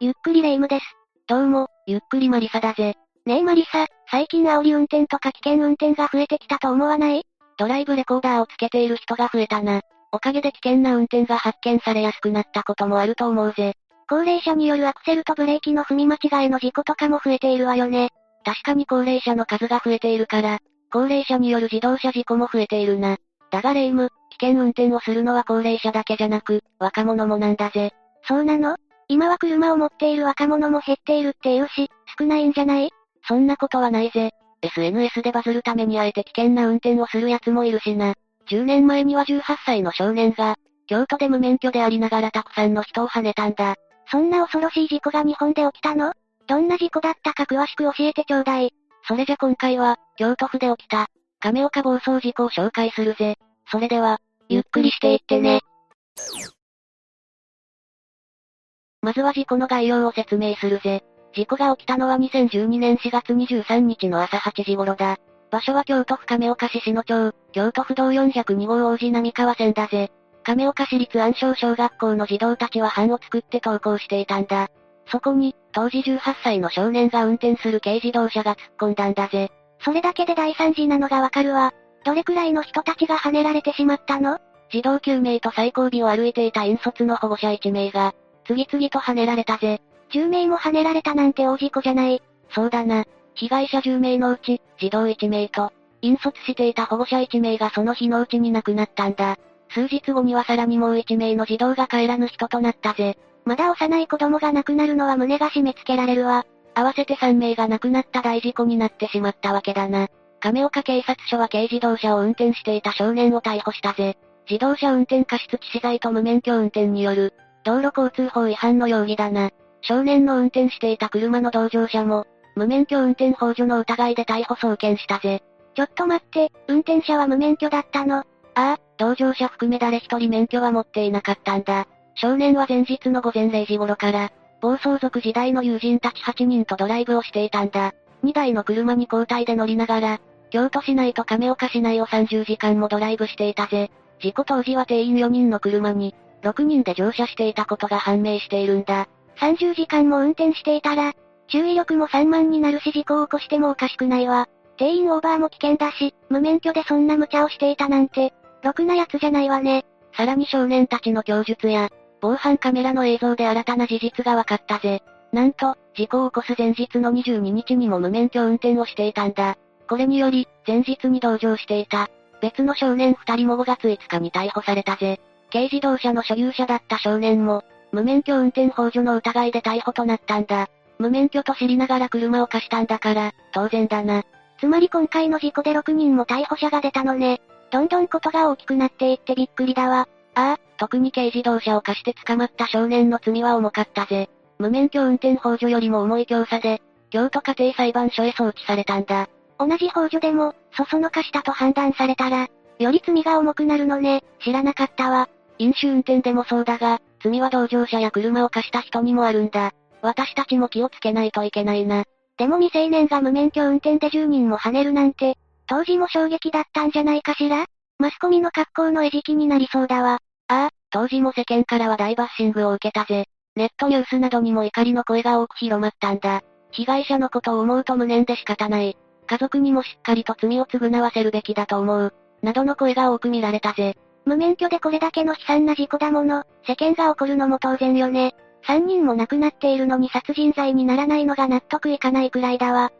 ゆっくりレ夢ムです。どうも、ゆっくりマリサだぜ。ねえマリサ、最近煽り運転とか危険運転が増えてきたと思わない？ドライブレコーダーをつけている人が増えたな。おかげで危険な運転が発見されやすくなったこともあると思うぜ。高齢者によるアクセルとブレーキの踏み間違いの事故とかも増えているわよね。確かに高齢者の数が増えているから、高齢者による自動車事故も増えているな。だがレイム、危険運転をするのは高齢者だけじゃなく、若者もなんだぜ。そうなの？今は車を持っている若者も減っているっていうし、少ないんじゃない？そんなことはないぜ。SNS でバズるためにあえて危険な運転をする奴もいるしな。10年前には18歳の少年が、京都で無免許でありながらたくさんの人を跳ねたんだ。そんな恐ろしい事故が日本で起きたの？どんな事故だったか詳しく教えてちょうだい。それじゃ今回は、京都府で起きた、亀岡暴走事故を紹介するぜ。それでは、ゆっくりしていってね。まずは事故の概要を説明するぜ。事故が起きたのは2012年4月23日の朝8時頃だ。場所は京都府亀岡市篠町、京都府道402号王子並川線だぜ。亀岡市立安昌小学校の児童たちは班を作って登校していたんだ。そこに、当時18歳の少年が運転する軽自動車が突っ込んだんだぜ。それだけで大惨事なのがわかるわ。どれくらいの人たちが跳ねられてしまったの？児童9名と最後尾を歩いていた引率の保護者1名が、次々と跳ねられたぜ。10名も跳ねられたなんて大事故じゃない。そうだな。被害者10名のうち、児童1名と、引率していた保護者1名がその日のうちに亡くなったんだ。数日後にはさらにもう1名の児童が帰らぬ人となったぜ。まだ幼い子供が亡くなるのは胸が締め付けられるわ。合わせて3名が亡くなった大事故になってしまったわけだな。亀岡警察署は軽自動車を運転していた少年を逮捕したぜ。自動車運転過失致死罪と無免許運転による、道路交通法違反の容疑だな。少年の運転していた車の同乗者も、無免許運転法助の疑いで逮捕送検したぜ。ちょっと待って、運転者は無免許だったの？ああ、同乗者含め誰一人免許は持っていなかったんだ。少年は前日の午前0時頃から、暴走族時代の友人たち8人とドライブをしていたんだ。2台の車に交代で乗りながら、京都市内と亀岡市内を30時間もドライブしていたぜ。事故当時は定員4人の車に、6人で乗車していたことが判明しているんだ。30時間も運転していたら、注意力も散漫になるし事故を起こしてもおかしくないわ。定員オーバーも危険だし、無免許でそんな無茶をしていたなんて、ろくな奴じゃないわね。さらに少年たちの供述や、防犯カメラの映像で新たな事実が分かったぜ。なんと、事故を起こす前日の22日にも無免許運転をしていたんだ。これにより、前日に同乗していた、別の少年二人も5月5日に逮捕されたぜ。軽自動車の所有者だった少年も、無免許運転法助の疑いで逮捕となったんだ。無免許と知りながら車を貸したんだから、当然だな。つまり今回の事故で6人も逮捕者が出たのね。どんどんことが大きくなっていってびっくりだわ。ああ、特に軽自動車を貸して捕まった少年の罪は重かったぜ。無免許運転法助よりも重い強さで、京都家庭裁判所へ送致されたんだ。同じ法助でも、そそのかしたと判断されたら、より罪が重くなるのね、知らなかったわ。飲酒運転でもそうだが、罪は同乗者や車を貸した人にもあるんだ。私たちも気をつけないといけないな。でも未成年が無免許運転で10人も跳ねるなんて、当時も衝撃だったんじゃないかしら？マスコミの格好の餌食になりそうだわ。ああ、当時も世間からは大バッシングを受けたぜ。ネットニュースなどにも怒りの声が多く広まったんだ。被害者のことを思うと無念で仕方ない。家族にもしっかりと罪を償わせるべきだと思う。などの声が多く見られたぜ。無免許でこれだけの悲惨な事故だもの、世間が怒るのも当然よね。3人も亡くなっているのに殺人罪にならないのが納得いかないくらいだわ。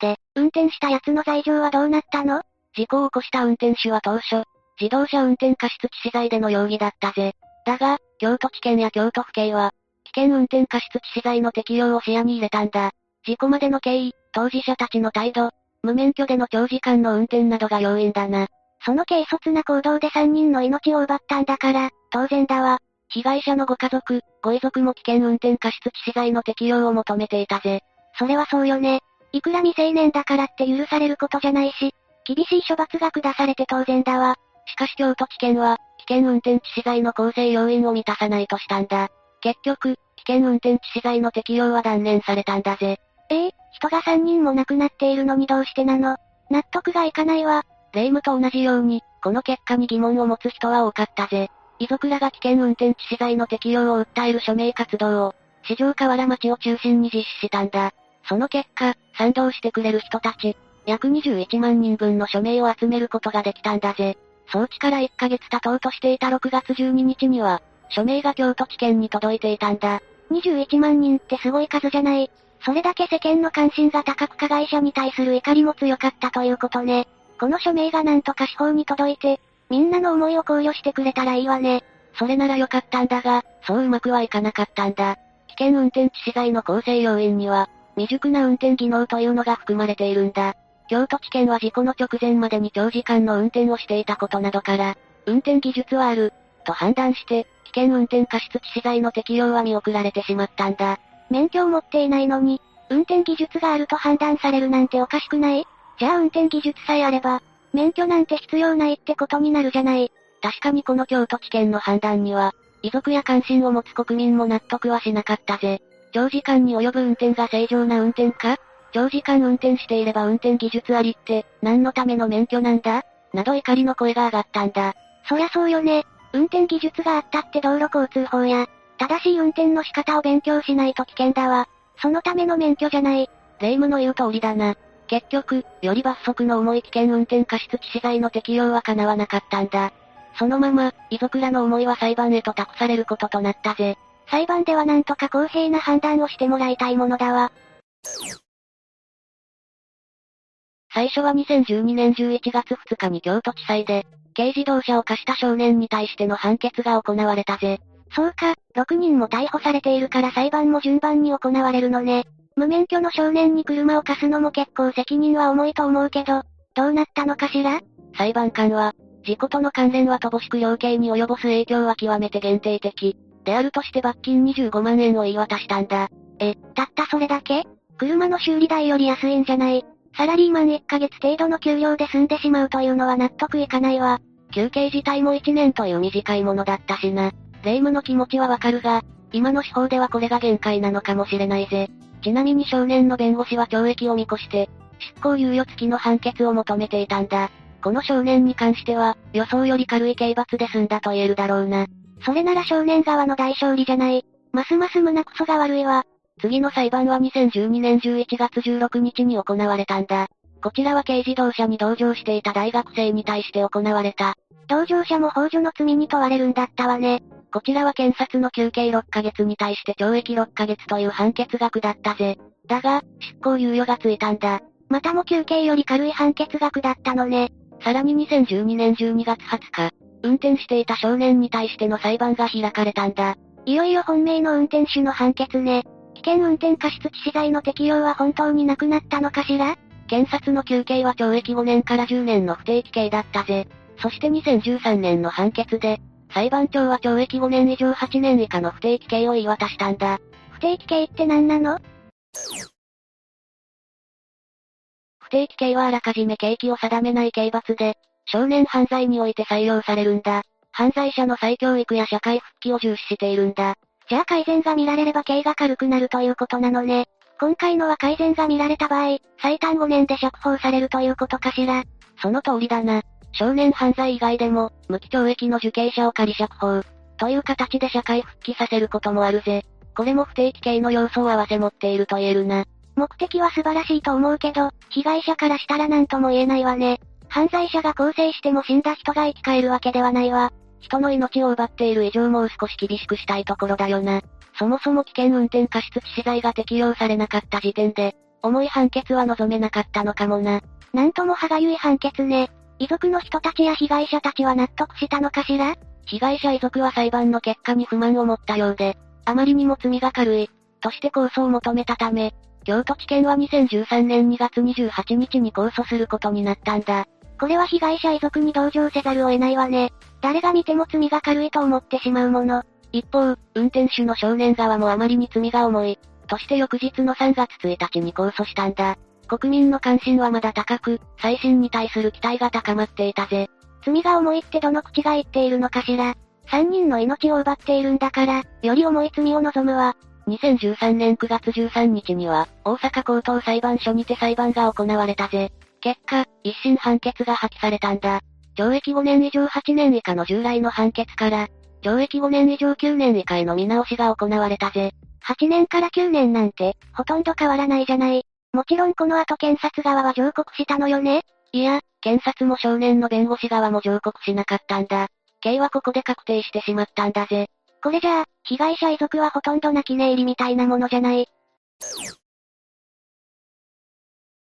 で、運転した奴の罪状はどうなったの？事故を起こした運転手は当初、自動車運転過失致死罪での容疑だったぜ。だが、京都地検や京都府警は、危険運転過失致死罪の適用を視野に入れたんだ。事故までの経緯、当事者たちの態度、無免許での長時間の運転などが要因だな。その軽率な行動で3人の命を奪ったんだから、当然だわ。被害者のご家族、ご遺族も危険運転過失致死罪の適用を求めていたぜ。それはそうよね。いくら未成年だからって許されることじゃないし、厳しい処罰が下されて当然だわ。しかし京都地検は、危険運転致死罪の構成要因を満たさないとしたんだ。結局、危険運転致死罪の適用は断念されたんだぜ。ええー、人が3人も亡くなっているのにどうしてなの？納得がいかないわ。霊夢と同じように、この結果に疑問を持つ人は多かったぜ。遺族らが危険運転致死罪の適用を訴える署名活動を、四条河原町を中心に実施したんだ。その結果、賛同してくれる人たち、約21万人分の署名を集めることができたんだぜ。装置から1ヶ月経とうとしていた6月12日には、署名が京都地検に届いていたんだ。21万人ってすごい数じゃない？それだけ世間の関心が高く加害者に対する怒りも強かったということね。この署名がなんとか司法に届いて、みんなの思いを考慮してくれたらいいわね。それならよかったんだが、そううまくはいかなかったんだ。危険運転致死罪の構成要因には、未熟な運転技能というのが含まれているんだ。京都地検は事故の直前までに長時間の運転をしていたことなどから、運転技術はある、と判断して、危険運転過失致死罪の適用は見送られてしまったんだ。免許を持っていないのに、運転技術があると判断されるなんておかしくない？じゃあ運転技術さえあれば、免許なんて必要ないってことになるじゃない。確かにこの京都地検の判断には、遺族や関心を持つ国民も納得はしなかったぜ。長時間に及ぶ運転が正常な運転か？長時間運転していれば運転技術ありって、何のための免許なんだ？など怒りの声が上がったんだ。そりゃそうよね。運転技術があったって道路交通法や、正しい運転の仕方を勉強しないと危険だわ。そのための免許じゃない。霊夢の言う通りだな。結局、より罰則の重い危険運転過失致死罪の適用は叶わなかったんだ。そのまま、遺族らの思いは裁判へと託されることとなったぜ。裁判ではなんとか公平な判断をしてもらいたいものだわ。最初は2012年11月2日に京都地裁で、軽自動車を貸した少年に対しての判決が行われたぜ。そうか、6人も逮捕されているから裁判も順番に行われるのね。無免許の少年に車を貸すのも結構責任は重いと思うけど、どうなったのかしら？裁判官は、事故との関連は乏しく量刑に及ぼす影響は極めて限定的。であるとして罰金25万円を言い渡したんだ。え、たったそれだけ？車の修理代より安いんじゃない？サラリーマン1ヶ月程度の給料で済んでしまうというのは納得いかないわ。休憩自体も1年という短いものだったしな。霊夢の気持ちはわかるが、今の司法ではこれが限界なのかもしれないぜ。ちなみに少年の弁護士は懲役を見越して、執行猶予付きの判決を求めていたんだ。この少年に関しては、予想より軽い刑罰で済んだと言えるだろうな。それなら少年側の大勝利じゃない。ますます胸クソが悪いわ。次の裁判は2012年11月16日に行われたんだ。こちらは軽自動車に同乗していた大学生に対して行われた。同乗者も法助の罪に問われるんだったわね。こちらは検察の休刑6ヶ月に対して懲役6ヶ月という判決が下ったぜ。だが、執行猶予がついたんだ。またも休刑より軽い判決が下ったのね。さらに2012年12月20日、運転していた少年に対しての裁判が開かれたんだ。いよいよ本命の運転手の判決ね。危険運転過失致死罪の適用は本当になくなったのかしら？検察の休刑は懲役5年から10年の不定期刑だったぜ。そして2013年の判決で、裁判長は懲役5年以上8年以下の不定期刑を言い渡したんだ。不定期刑って何なの？不定期刑はあらかじめ刑期を定めない刑罰で、少年犯罪において採用されるんだ。犯罪者の再教育や社会復帰を重視しているんだ。じゃあ改善が見られれば刑が軽くなるということなのね。今回のは改善が見られた場合、最短5年で釈放されるということかしら。その通りだな。少年犯罪以外でも、無期懲役の受刑者を仮釈放、という形で社会復帰させることもあるぜ。これも不定期刑の要素を合わせ持っていると言えるな。目的は素晴らしいと思うけど、被害者からしたら何とも言えないわね。犯罪者が更生しても死んだ人が生き返るわけではないわ。人の命を奪っている以上もう少し厳しくしたいところだよな。そもそも危険運転過失致死罪が適用されなかった時点で、重い判決は望めなかったのかもな。なんとも歯がゆい判決ね。遺族の人たちや被害者たちは納得したのかしら？被害者遺族は裁判の結果に不満を持ったようで、あまりにも罪が軽い、として控訴を求めたため、京都地検は2013年2月28日に控訴することになったんだ。これは被害者遺族に同情せざるを得ないわね。誰が見ても罪が軽いと思ってしまうもの。一方、運転手の少年側もあまりに罪が重い。として翌日の3月1日に控訴したんだ。国民の関心はまだ高く、再審に対する期待が高まっていたぜ。罪が重いってどの口が言っているのかしら。3人の命を奪っているんだから、より重い罪を望むわ。2013年9月13日には、大阪高等裁判所にて裁判が行われたぜ。結果、一審判決が破棄されたんだ。懲役5年以上8年以下の従来の判決から、懲役5年以上9年以下への見直しが行われたぜ。8年から9年なんて、ほとんど変わらないじゃない。もちろんこの後検察側は上告したのよね？いや、検察も少年の弁護士側も上告しなかったんだ。刑はここで確定してしまったんだぜ。これじゃあ、被害者遺族はほとんど泣き寝入りみたいなものじゃない？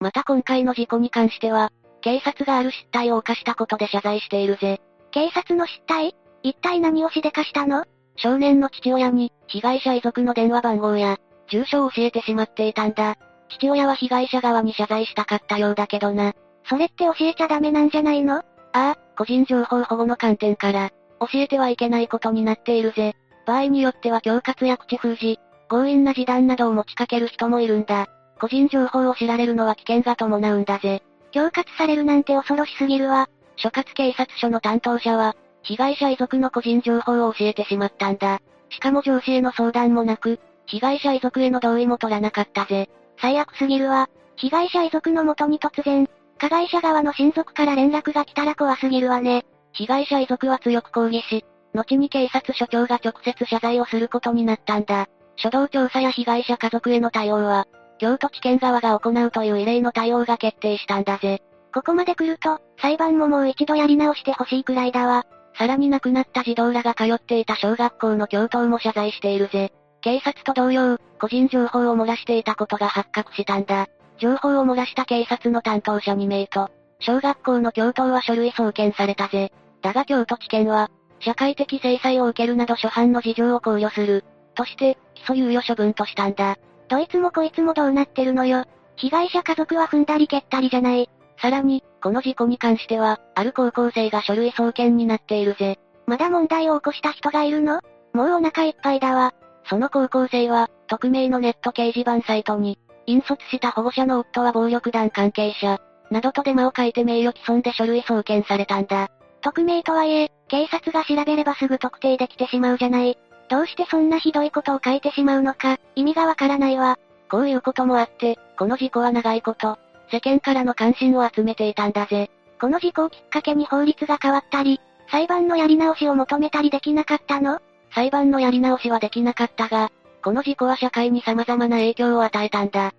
また今回の事故に関しては、警察がある失態を犯したことで謝罪しているぜ。警察の失態？一体何をしでかしたの？少年の父親に、被害者遺族の電話番号や、住所を教えてしまっていたんだ。父親は被害者側に謝罪したかったようだけどな。それって教えちゃダメなんじゃないの？ああ、個人情報保護の観点から、教えてはいけないことになっているぜ。場合によっては恐喝や口封じ、強引な示談などを持ちかける人もいるんだ。個人情報を知られるのは危険が伴うんだぜ。恐喝されるなんて恐ろしすぎるわ。所轄警察署の担当者は、被害者遺族の個人情報を教えてしまったんだ。しかも上司への相談もなく、被害者遺族への同意も取らなかったぜ。最悪すぎるわ。被害者遺族の元に突然、加害者側の親族から連絡が来たら怖すぎるわね。被害者遺族は強く抗議し、後に警察署長が直接謝罪をすることになったんだ。初動調査や被害者家族への対応は、京都地検側が行うという異例の対応が決定したんだぜ。ここまで来ると、裁判ももう一度やり直してほしいくらいだわ。さらに亡くなった児童らが通っていた小学校の教頭も謝罪しているぜ。警察と同様、個人情報を漏らしていたことが発覚したんだ。情報を漏らした警察の担当者2名と、小学校の教頭は書類送検されたぜ。だが京都地検は、社会的制裁を受けるなど初犯の事情を考慮する。として、起訴猶予処分としたんだ。どいつもこいつもどうなってるのよ。被害者家族は踏んだり蹴ったりじゃない。さらに、この事故に関しては、ある高校生が書類送検になっているぜ。まだ問題を起こした人がいるの？もうお腹いっぱいだわ。その高校生は、匿名のネット掲示板サイトに、引率した保護者の夫は暴力団関係者、などとデマを書いて名誉毀損で書類送検されたんだ。匿名とはいえ、警察が調べればすぐ特定できてしまうじゃない。どうしてそんなひどいことを書いてしまうのか、意味がわからないわ。こういうこともあって、この事故は長いこと、世間からの関心を集めていたんだぜ。この事故をきっかけに法律が変わったり、裁判のやり直しを求めたりできなかったの？裁判のやり直しはできなかったが、この事故は社会に様々な影響を与えたんだ。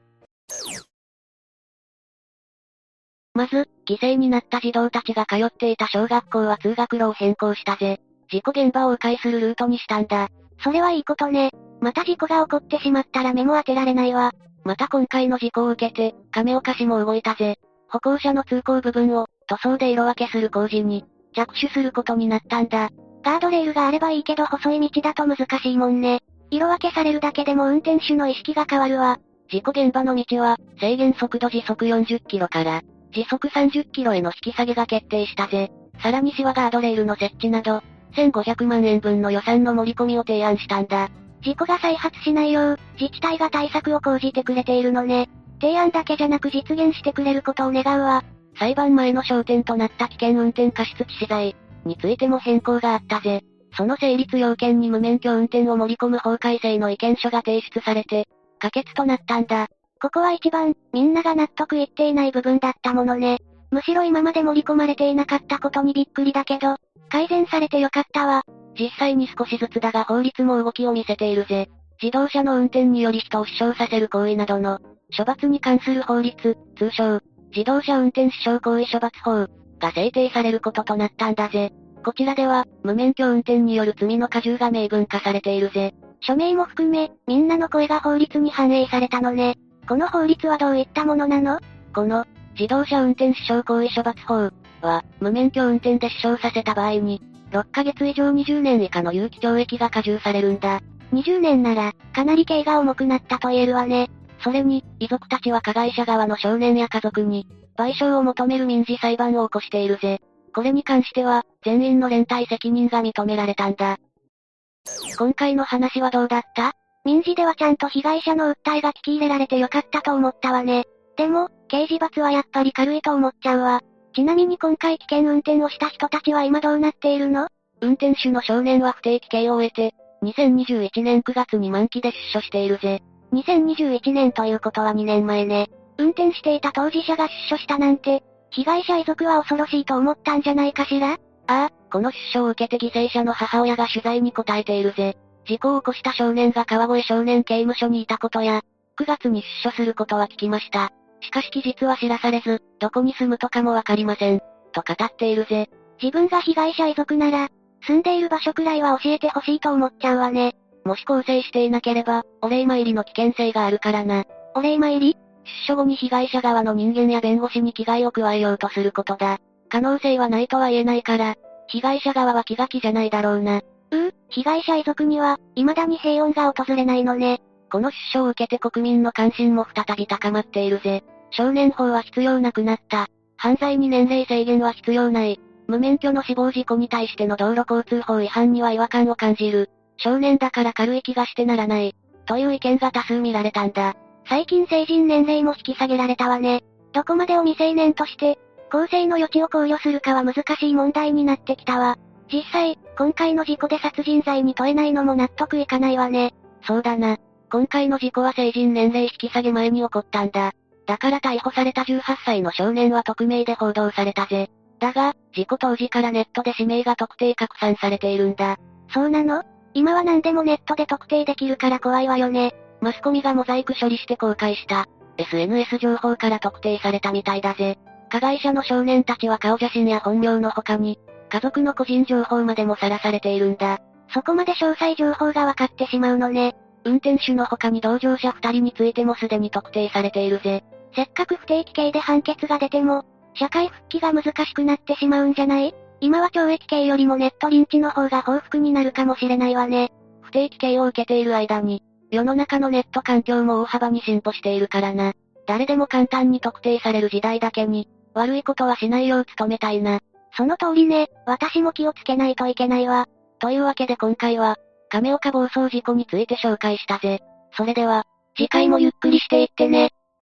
まず、犠牲になった児童たちが通っていた小学校は通学路を変更したぜ。事故現場を迂回するルートにしたんだ。それはいいことね。また事故が起こってしまったら目も当てられないわ。また今回の事故を受けて、亀岡市も動いたぜ。歩行者の通行部分を、塗装で色分けする工事に、着手することになったんだ。ガードレールがあればいいけど細い道だと難しいもんね。色分けされるだけでも運転手の意識が変わるわ。事故現場の道は、制限速度時速40キロから、時速30キロへの引き下げが決定したぜ。さらに市はガードレールの設置など、1500万円分の予算の盛り込みを提案したんだ。事故が再発しないよう、自治体が対策を講じてくれているのね。提案だけじゃなく実現してくれることを願うわ。裁判前の焦点となった危険運転過失致死罪についても変更があったぜ。その成立要件に無免許運転を盛り込む法改正の意見書が提出されて、可決となったんだ。ここは一番、みんなが納得いっていない部分だったものね。むしろ今まで盛り込まれていなかったことにびっくりだけど、改善されてよかったわ。実際に少しずつだが法律も動きを見せているぜ。自動車の運転により人を死傷させる行為などの、処罰に関する法律、通称、自動車運転死傷行為処罰法、が制定されることとなったんだぜ。こちらでは、無免許運転による罪の過重が明文化されているぜ。署名も含め、みんなの声が法律に反映されたのね。この法律はどういったものなの？この、自動車運転死傷行為処罰法は、無免許運転で死傷させた場合に、6ヶ月以上20年以下の有期懲役が加重されるんだ。20年なら、かなり刑が重くなったと言えるわね。それに、遺族たちは加害者側の少年や家族に、賠償を求める民事裁判を起こしているぜ。これに関しては、全員の連帯責任が認められたんだ。今回の話はどうだった？民事ではちゃんと被害者の訴えが聞き入れられてよかったと思ったわね。でも、刑事罰はやっぱり軽いと思っちゃうわ。ちなみに今回危険運転をした人たちは今どうなっているの？運転手の少年は不定期刑を終えて、2021年9月に満期で出所しているぜ。2021年ということは2年前ね。運転していた当事者が出所したなんて、被害者遺族は恐ろしいと思ったんじゃないかしら？ああ、この出所を受けて犠牲者の母親が取材に答えているぜ。事故を起こした少年が川越少年刑務所にいたことや、9月に出所することは聞きました。しかし期日は知らされず、どこに住むとかもわかりません。と語っているぜ。自分が被害者遺族なら、住んでいる場所くらいは教えてほしいと思っちゃうわね。もし構成していなければ、お礼参りの危険性があるからな。お礼参り？出所後に被害者側の人間や弁護士に危害を加えようとすることだ。可能性はないとは言えないから、被害者側は気が気じゃないだろうな。うう、被害者遺族には、未だに平穏が訪れないのね。この出所を受けて国民の関心も再び高まっているぜ。少年法は必要なくなった。犯罪に年齢制限は必要ない。無免許の死亡事故に対しての道路交通法違反には違和感を感じる。少年だから軽い気がしてならない。という意見が多数見られたんだ。最近成人年齢も引き下げられたわね。どこまでを未成年として、公正の余地を考慮するかは難しい問題になってきたわ。実際、今回の事故で殺人罪に問えないのも納得いかないわね。そうだな。今回の事故は成人年齢引き下げ前に起こったんだ。だから逮捕された18歳の少年は匿名で報道されたぜ。だが、事故当時からネットで氏名が特定拡散されているんだ。そうなの？今は何でもネットで特定できるから怖いわよね。マスコミがモザイク処理して公開した。SNS 情報から特定されたみたいだぜ。加害者の少年たちは顔写真や本名の他に、家族の個人情報までもさらされているんだ。そこまで詳細情報が分かってしまうのね。運転手の他に同乗者二人についてもすでに特定されているぜ。せっかく不定期刑で判決が出ても、社会復帰が難しくなってしまうんじゃない？今は懲役刑よりもネットリンチの方が報復になるかもしれないわね。不定期刑を受けている間に、世の中のネット環境も大幅に進歩しているからな。誰でも簡単に特定される時代だけに、悪いことはしないよう努めたいな。その通りね、私も気をつけないといけないわ。というわけで今回は、亀岡暴走事故について紹介したぜ。それでは、次回もゆっくりしていってね。